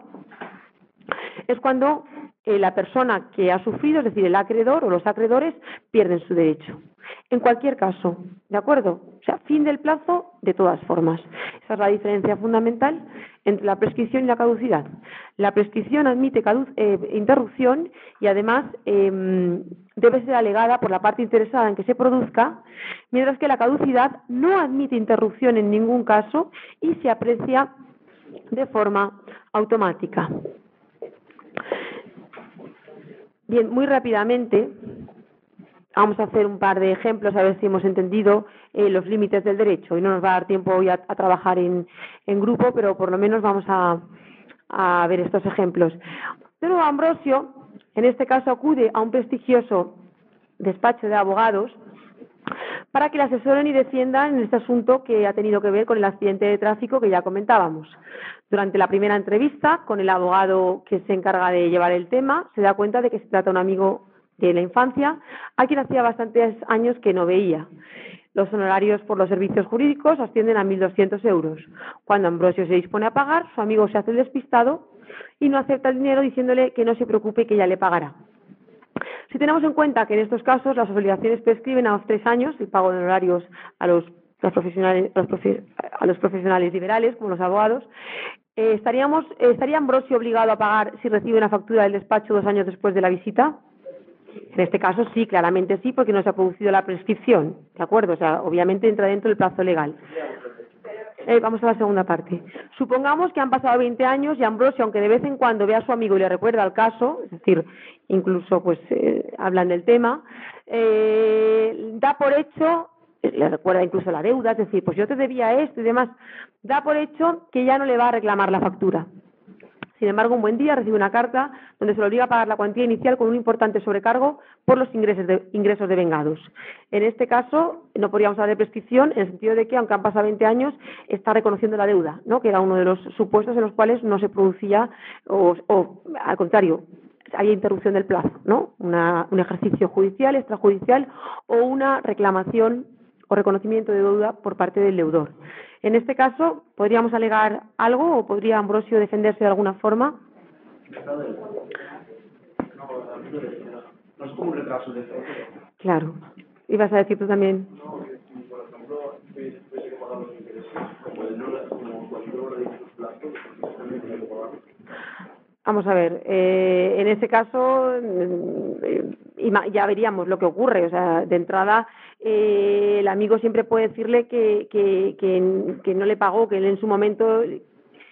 es cuando eh, la persona que ha sufrido, es decir, el acreedor o los acreedores, pierden su derecho. En cualquier caso, ¿de acuerdo? O sea, fin del plazo de todas formas. Esa es la diferencia fundamental entre la prescripción y la caducidad. La prescripción admite eh, interrupción y además em, debe ser alegada por la parte interesada en que se produzca, mientras que la caducidad no admite interrupción en ningún caso y se aprecia de forma automática. Bien, muy rápidamente vamos a hacer un par de ejemplos a ver si hemos entendido eh, los límites del derecho. Hoy no nos va a dar tiempo hoy a, trabajar en, grupo, pero por lo menos vamos a, a ver estos ejemplos. De nuevo, Ambrosio, en este caso, acude a un prestigioso despacho de abogados para que le asesoren y defiendan en este asunto que ha tenido que ver con el accidente de tráfico que ya comentábamos. Durante la primera entrevista con el abogado que se encarga de llevar el tema, se da cuenta de que se trata de un amigo de la infancia, a quien hacía bastantes años que no veía. Los honorarios por los servicios jurídicos ascienden a 1.200 euros. Cuando Ambrosio se dispone a pagar, su amigo se hace el despistado y no acepta el dinero diciéndole que no se preocupe que ya le pagará. Si tenemos en cuenta que en estos casos las obligaciones prescriben a los tres años el pago de honorarios a los, profesionales, a los, profesionales liberales, como los abogados, eh, ¿estaríamos, ¿estaría Ambrosio obligado a pagar si recibe una factura del despacho dos años después de la visita? En este caso sí, claramente sí, porque no se ha producido la prescripción, ¿de acuerdo? O sea, obviamente entra dentro del plazo legal. Eh, vamos a la segunda parte. Supongamos que han pasado 20 años y Ambrosio, aunque de vez en cuando ve a su amigo y le recuerda el caso, es decir, incluso pues eh, hablan del tema, eh, da por hecho, eh, le recuerda incluso la deuda, es decir, pues yo te debía esto y demás, da por hecho que ya no le va a reclamar la factura. Sin embargo, un buen día recibe una carta donde se le obliga a pagar la cuantía inicial con un importante sobrecargo por los ingresos de, ingresos de vengados. En este caso, no podríamos hablar de prescripción en el sentido de que, aunque han pasado 20 años, está reconociendo la deuda, ¿no? que era uno de los supuestos en los cuales no se producía, o, al contrario, había interrupción del plazo, ¿no? Una- un ejercicio judicial, extrajudicial o una reclamación o reconocimiento de deuda por parte del deudor. En este caso, ¿podríamos alegar algo o podría Ambrosio defenderse de alguna forma? No es como un retraso de febrero. Claro. Ibas a decir tú también. No, que por ejemplo, tuviese tuviese que pagar los intereses, como no le- como cualquier hora de sus plazos, pues también tiene que pagar. Vamos a ver, eh, en ese caso eh, ya veríamos lo que ocurre. O sea, de entrada, eh, el amigo siempre puede decirle que, que, que, que no le pagó, que él en su momento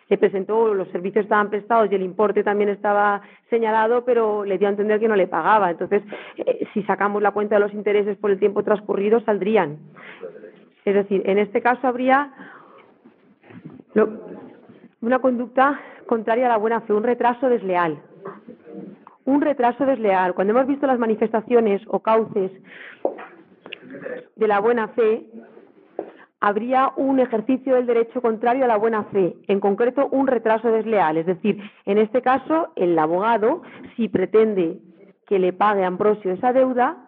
le presentó, los servicios estaban prestados y el importe también estaba señalado, pero le dio a entender que no le pagaba. Entonces, eh, si sacamos la cuenta de los intereses por el tiempo transcurrido, saldrían. Es decir, en este caso habría una conducta contraria a la buena fe, un retraso desleal. Un retraso desleal. Cuando hemos visto las manifestaciones o cauces de la buena fe, habría un ejercicio del derecho contrario a la buena fe, en concreto un retraso desleal. Es decir, en este caso, el abogado, si pretende que le pague a Ambrosio esa deuda,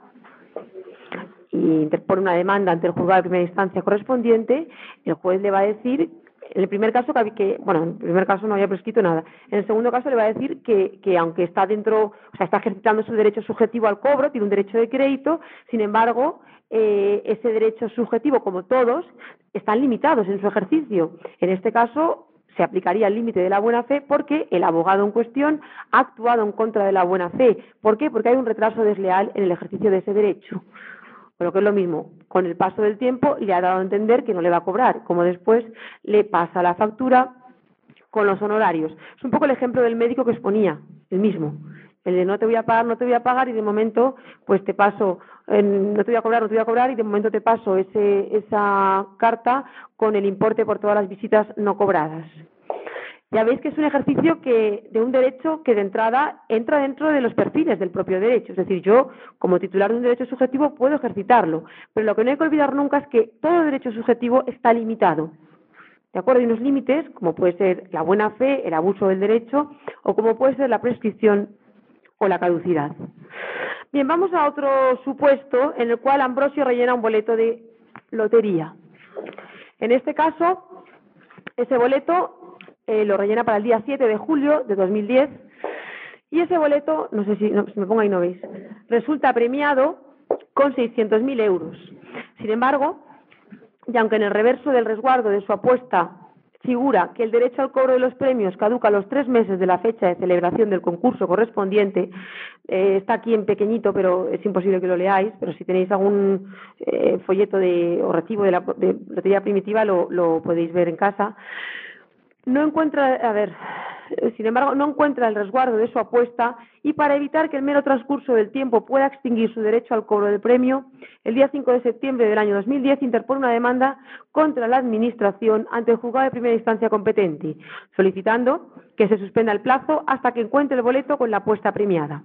y interpone una demanda ante el juzgado de primera instancia correspondiente, el juez le va a decir, en el primer caso, que, bueno, en el primer caso no había prescrito nada, en el segundo caso le va a decir que, que aunque está dentro, o sea, está ejercitando su derecho subjetivo al cobro, tiene un derecho de crédito, sin embargo, eh, ese derecho subjetivo, como todos, están limitados en su ejercicio. En este caso, se aplicaría el límite de la buena fe porque el abogado en cuestión ha actuado en contra de la buena fe. ¿Por qué? Porque hay un retraso desleal en el ejercicio de ese derecho. O lo que es lo mismo, con el paso del tiempo le ha dado a entender que no le va a cobrar, como después le pasa la factura con los honorarios. Es un poco el ejemplo del médico que exponía, el mismo. El de no te voy a pagar, no te voy a pagar y de momento pues te paso, no te voy a cobrar, no te voy a cobrar y de momento te paso ese, esa carta con el importe por todas las visitas no cobradas. Ya veis que es un ejercicio que de un derecho que de entrada entra dentro de los perfiles del propio derecho. Es decir, yo, como titular de un derecho subjetivo, puedo ejercitarlo. Pero lo que no hay que olvidar nunca es que todo derecho subjetivo está limitado. ¿De acuerdo? Hay unos límites, como puede ser la buena fe, el abuso del derecho, o como puede ser la prescripción o la caducidad. Bien, vamos a otro supuesto en el cual Ambrosio rellena un boleto de lotería. En este caso, ese boleto eh, lo rellena para el día 7 de julio de 2010 y ese boleto, no sé si, no, me pongo ahí no veis, resulta premiado con 600.000 euros. Sin embargo, y aunque en el reverso del resguardo de su apuesta figura que el derecho al cobro de los premios caduca a los tres meses de la fecha de celebración del concurso correspondiente, eh, está aquí en pequeñito, pero es imposible que lo leáis, pero si tenéis algún eh, folleto de, o recibo de la de lotería primitiva lo podéis ver en casa. No encuentra, a ver, eh, sin embargo, no encuentra el resguardo de su apuesta y para evitar que el mero transcurso del tiempo pueda extinguir su derecho al cobro del premio, el día 5 de septiembre del año 2010 interpone una demanda contra la Administración ante el juzgado de primera instancia competente, solicitando que se suspenda el plazo hasta que encuentre el boleto con la apuesta premiada.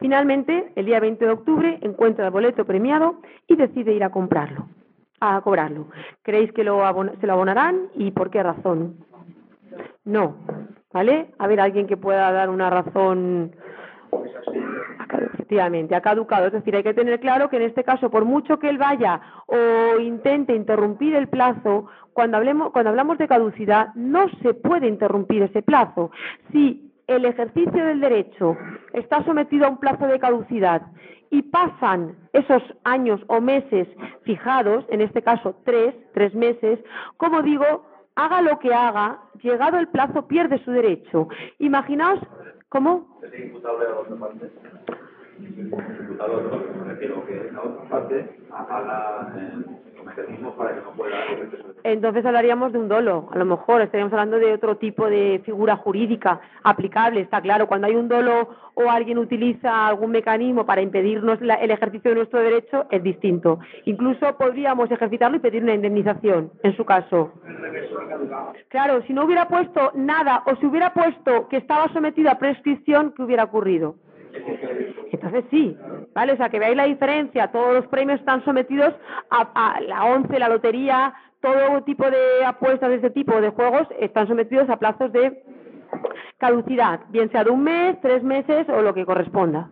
Finalmente, el día 20 de octubre encuentra el boleto premiado y decide ir a comprarlo, a cobrarlo. ¿Creéis que lo se lo abonarán y por qué razón? No, ¿vale? A ver, alguien que pueda dar una razón. Efectivamente, ha caducado. Es decir, hay que tener claro que en este caso, por mucho que él vaya o intente interrumpir el plazo, cuando, hablemos, cuando hablamos de caducidad, no se puede interrumpir ese plazo. Si el ejercicio del derecho está sometido a un plazo de caducidad y pasan esos años o meses fijados, en este caso tres, tres meses, como digo, haga lo que haga, llegado el plazo pierde su derecho. Imaginaos cómo ¿Es imputable a la otra parte? Imputable a la otra parte, me refiero la otra parte entonces hablaríamos de un dolo, a lo mejor estaríamos hablando de otro tipo de figura jurídica aplicable, está claro, cuando hay un dolo o alguien utiliza algún mecanismo para impedirnos la- el ejercicio de nuestro derecho, es distinto. Incluso podríamos ejercitarlo y pedir una indemnización, en su caso. Claro, si no hubiera puesto nada o si hubiera puesto que estaba sometido a prescripción, ¿qué hubiera ocurrido? Entonces sí, ¿vale? O sea, que veáis la diferencia, todos los premios están sometidos a, la once, la lotería, todo tipo de apuestas de este tipo de juegos están sometidos a plazos de caducidad, bien sea de un mes, tres meses o lo que corresponda.